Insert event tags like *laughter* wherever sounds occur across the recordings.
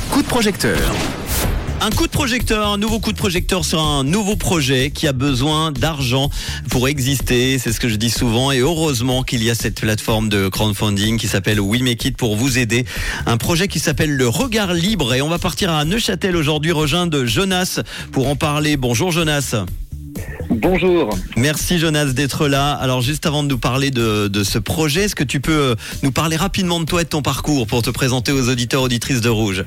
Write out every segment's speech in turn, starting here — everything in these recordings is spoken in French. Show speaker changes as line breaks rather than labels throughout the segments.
coup de projecteur.
Un coup de projecteur, un nouveau coup de projecteur sur un nouveau projet qui a besoin d'argent pour exister. C'est ce que je dis souvent. Et heureusement qu'il y a cette plateforme de crowdfunding qui s'appelle We Make It pour vous aider. Un projet qui s'appelle le Regard Libre. Et on va partir à Neuchâtel aujourd'hui, rejoindre Jonas pour en parler. Bonjour Jonas.
Bonjour.
Merci Jonas d'être là. Alors juste avant de nous parler de, ce projet, est-ce que tu peux euh, nous parler rapidement de toi et de ton parcours pour te présenter aux auditeurs auditrices de Rouge?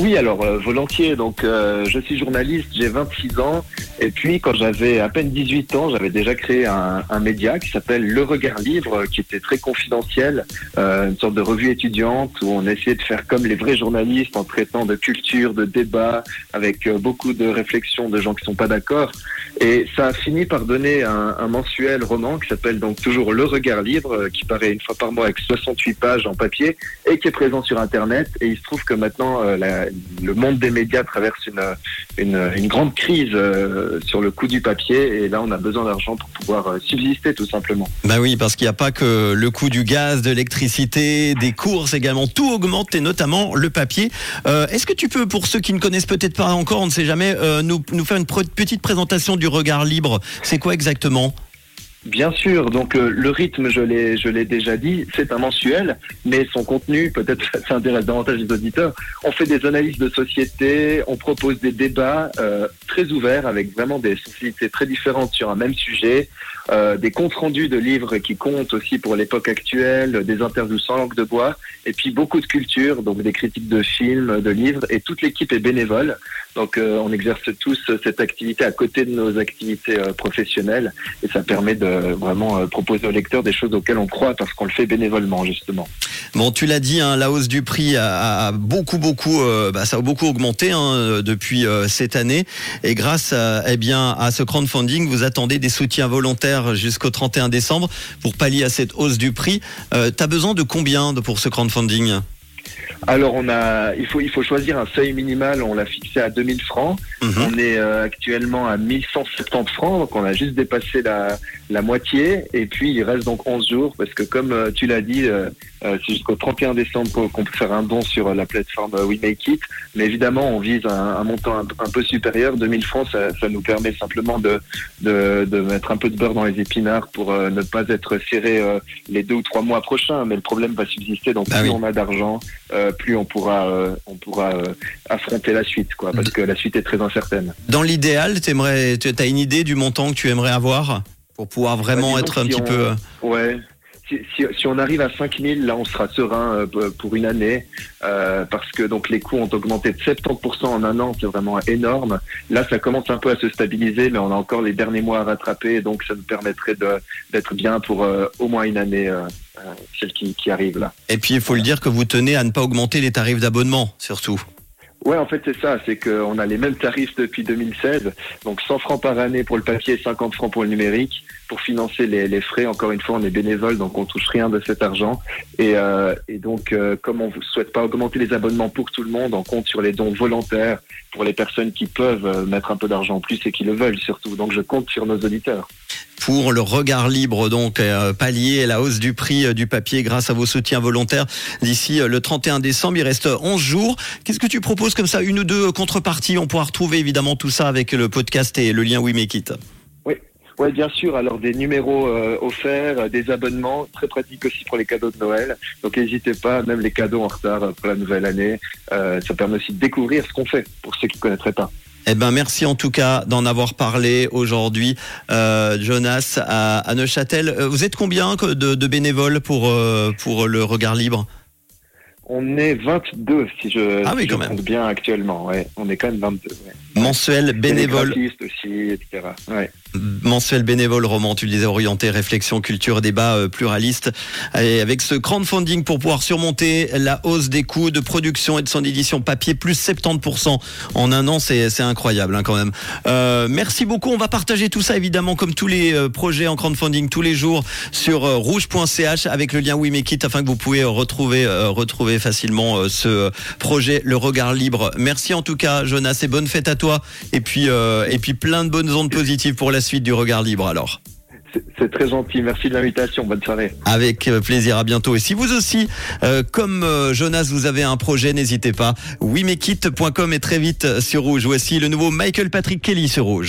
Oui, alors euh, volontiers. Donc, euh, je suis journaliste, j'ai 26 ans. Et puis, quand j'avais à peine 18 ans, j'avais déjà créé un, média qui s'appelle Le Regard Libre, qui était très confidentiel, euh, une sorte de revue étudiante où on essayait de faire comme les vrais journalistes en traitant de culture, de débat, avec beaucoup de réflexions de gens qui sont pas d'accord. Et ça a fini par donner un, mensuel roman qui s'appelle donc toujours Le Regard Libre, qui paraît une fois par mois avec 68 pages en papier et qui est présent sur Internet. Et il se trouve que maintenant, le monde des médias traverse une, une, grande crise euh, sur le coût du papier. Et là, on a besoin d'argent pour pouvoir euh, subsister, tout simplement.
Bah oui, parce qu'il n'y a pas que le coût du gaz, de l'électricité, des courses également. Tout augmente et notamment le papier. Euh, Est-ce que tu peux, pour ceux qui ne connaissent peut-être pas encore, on ne sait jamais, nous, faire une petite présentation du regard libre C'est quoi exactement?
Bien sûr, donc euh, le rythme, je l'ai, je l'ai déjà dit, c'est un mensuel, mais son contenu, peut-être *laughs* ça intéresse davantage les auditeurs. On fait des analyses de société, on propose des débats euh, très ouverts avec vraiment des sensibilités très différentes sur un même sujet, euh, des comptes rendus de livres qui comptent aussi pour l'époque actuelle, des interviews sans langue de bois, et puis beaucoup de culture, donc des critiques de films, de livres, et toute l'équipe est bénévole. Donc euh, on exerce tous cette activité à côté de nos activités euh, professionnelles et ça permet de vraiment euh, proposer aux lecteurs des choses auxquelles on croit parce qu'on le fait bénévolement justement.
Bon, tu l'as dit, hein, la hausse du prix a, beaucoup, beaucoup, euh, bah, ça a beaucoup augmenté hein, euh, depuis euh, cette année. Et grâce, à, eh bien, à ce crowdfunding, vous attendez des soutiens volontaires jusqu'au 31 décembre pour pallier à cette hausse du prix. Euh, tu as besoin de combien pour ce crowdfunding?
Alors on a, il faut il faut choisir un seuil minimal, on l'a fixé à 2000 francs.
Mhm.
On est euh, actuellement à 1170 francs, donc on a juste dépassé la, la moitié. Et puis il reste donc 11 jours parce que comme euh, tu l'as dit, euh, euh, c'est jusqu'au 31 décembre qu'on- peut faire un don sur euh, la plateforme We Make It. Mais évidemment, on vise un, un montant un, un peu supérieur. 2000 francs, ça, ça nous permet simplement de, de, de mettre un peu de beurre dans les épinards pour ne pas être serré euh, les deux ou trois mois prochains. Mais le problème va subsister. Donc
Ah
plus
oui.
on a d'argent, euh, plus on pourra, euh, on pourra euh, affronter la suite, quoi, parce que la suite est très incertaine.
Dans l'idéal, tu as une idée du montant que tu aimerais avoir pour pouvoir vraiment
Bah,
être un
si
petit
on-
peu...
Ouais. Si, on arrive à 5000, là, on sera serein euh, pour une année, euh, parce que donc les coûts ont augmenté de 70% en un an, c'est vraiment énorme. Là, ça commence un peu à se stabiliser, mais on a encore les derniers mois à rattraper, donc ça nous permettrait d'être bien pour euh, au moins une année, celle qui, qui arrive là.
Et puis, il faut le dire que vous tenez à ne pas augmenter les tarifs d'abonnement, surtout.
Ouais, en fait, c'est ça. C'est qu'on a les mêmes tarifs depuis 2016. Donc, 100 francs par année pour le papier, 50 francs pour le numérique. Pour financer les, les frais, encore une fois, on est bénévole, donc on touche rien de cet argent. Et, euh, et donc, euh, comme on ne souhaite pas augmenter les abonnements pour tout le monde, on compte sur les dons volontaires pour les personnes qui peuvent euh, mettre un peu d'argent en plus et qui le veulent surtout. Donc, je compte sur nos auditeurs.
Pour le regard libre, donc euh, pallier la hausse du prix euh, du papier grâce à vos soutiens volontaires d'ici euh, le 31 décembre. Il reste 11 jours. Qu'est-ce que tu proposes comme ça Une ou deux contreparties? On pourra retrouver évidemment tout ça avec le podcast et le lien We Make It.
Oui, bien sûr. Alors des numéros offerts, des abonnements, très pratiques aussi pour les cadeaux de Noël. Donc n'hésitez pas, même les cadeaux en retard pour la nouvelle année, ça permet aussi de découvrir ce qu'on fait pour ceux qui ne connaîtraient pas.
Eh ben merci en tout cas d'en avoir parlé aujourd'hui, euh, Jonas à, à Neuchâtel. Euh, Vous êtes combien de, de bénévoles pour euh, pour le regard libre?
On est 22 si je,
Ah oui,
si je
même.
compte bien actuellement. Ouais. On est quand même 22. Ouais.
Mensuel bénévole.
graphistes aussi, etc. Ouais.
mensuel bénévole roman, tu le disais, orienté, réflexion, culture, débat euh, pluraliste. Et avec ce crowdfunding pour pouvoir surmonter la hausse des coûts de production et de son édition papier, plus 70% en un an, c'est incroyable hein, quand même. Euh, merci beaucoup, on va partager tout ça évidemment comme tous les euh, projets en crowdfunding tous les jours sur rouge.ch avec le lien We Make It afin que vous pouvez retrouver, retrouver facilement ce projet Le Regard Libre. Merci en tout cas Jonas et bonne fête à toi et puis, euh, et puis plein de bonnes ondes positives pour la suite du Regard Libre alors.
C'est très gentil. Merci de l'invitation. Bonne soirée.
Avec euh, plaisir. À bientôt. Et si vous aussi, euh, comme Jonas, vous avez un projet, n'hésitez pas. WeMakeIt.com est très vite sur Rouge. Voici le nouveau Michael Patrick Kelly sur Rouge.